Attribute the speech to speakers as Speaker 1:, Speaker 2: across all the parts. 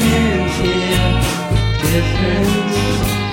Speaker 1: hands here. Difference.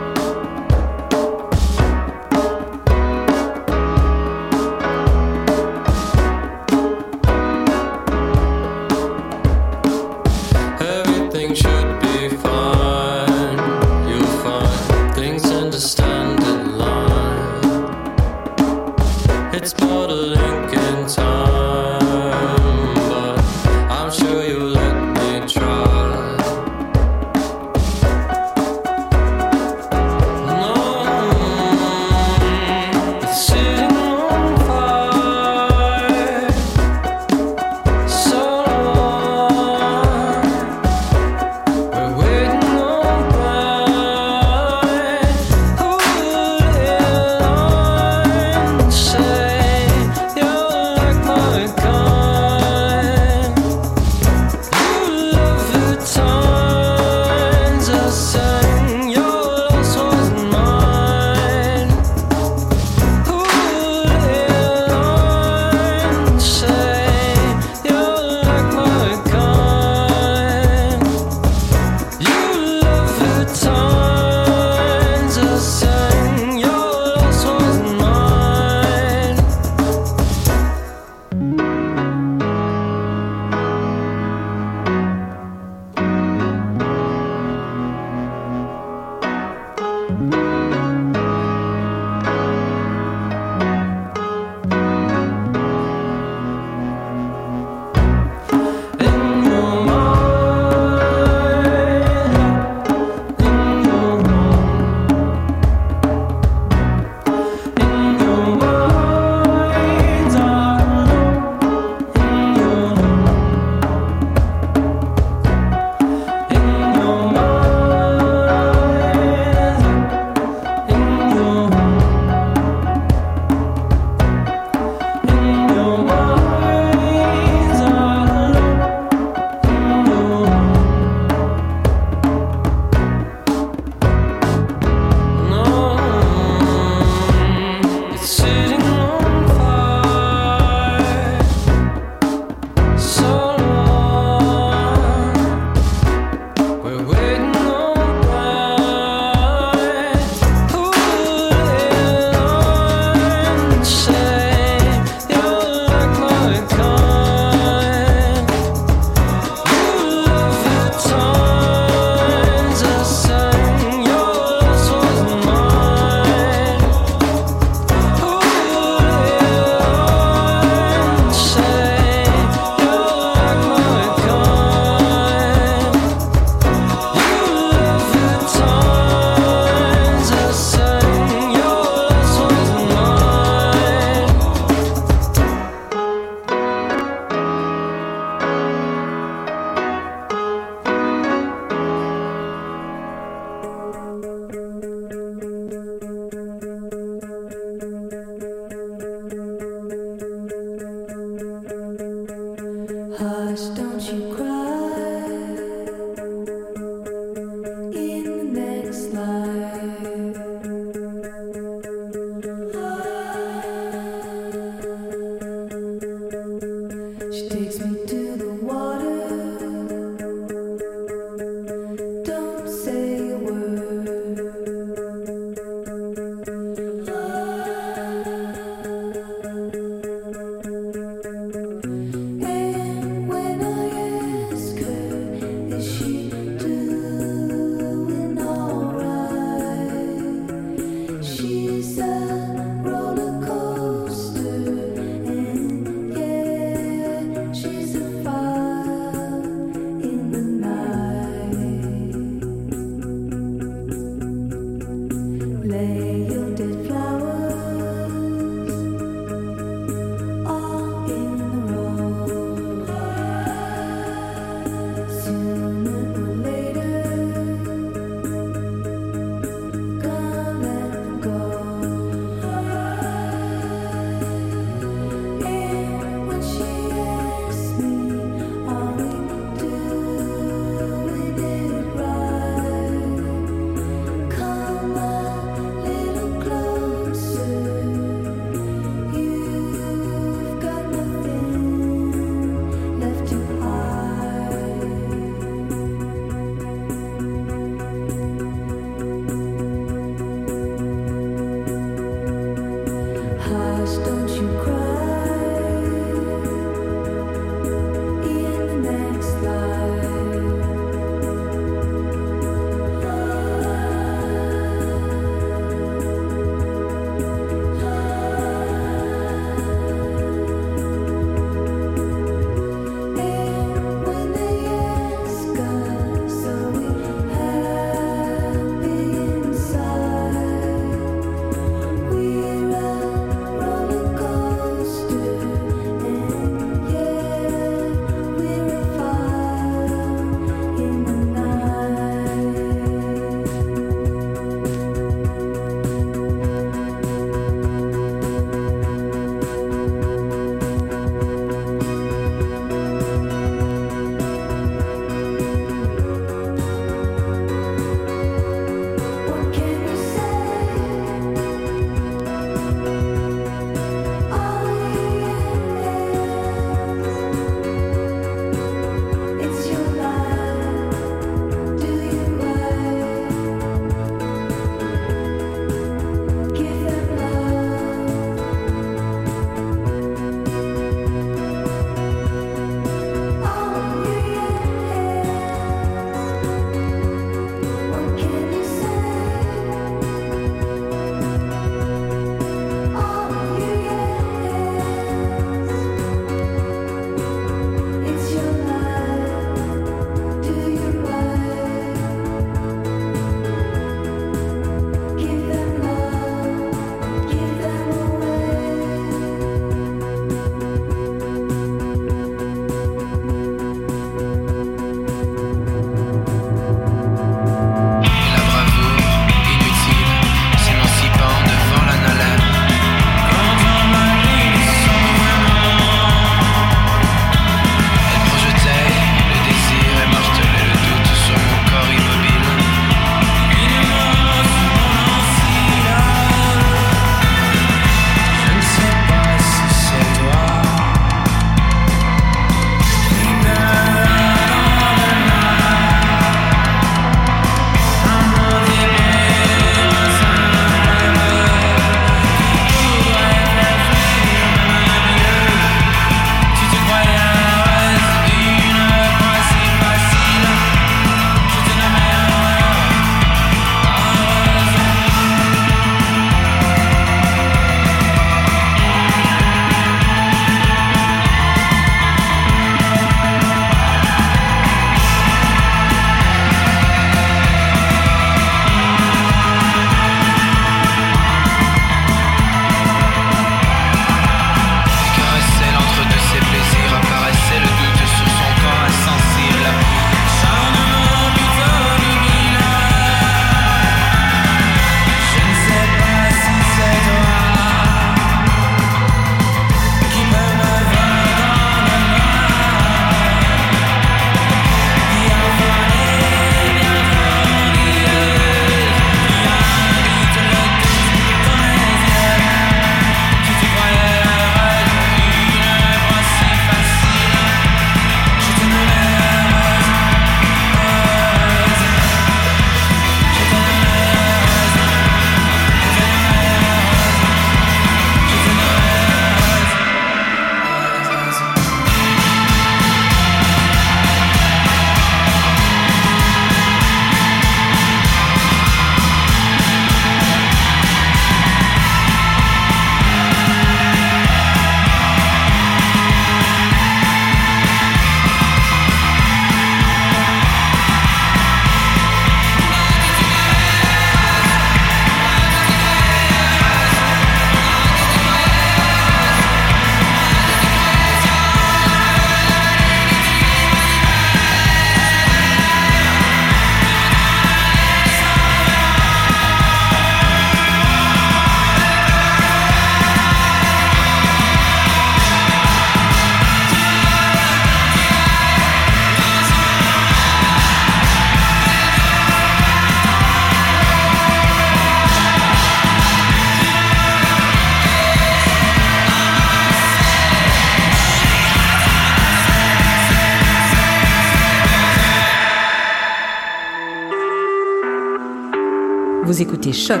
Speaker 2: Écoutez Choc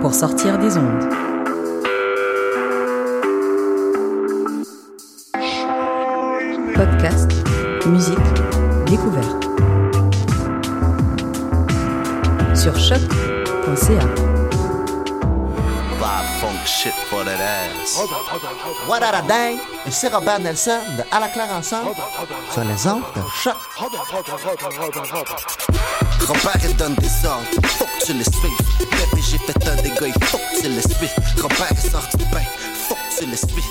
Speaker 2: pour sortir des ondes. Podcast, musique, découverte. Sur choc.ca.
Speaker 3: funk shit for that ass. What a dang! C'est Robert Nelson de À la claire ensemble sur les ondes de choc. Robert donne des tu le suis. Bébé, j'ai fait un dégât, il faut que tu le. Grand-père est du bain, faut tu.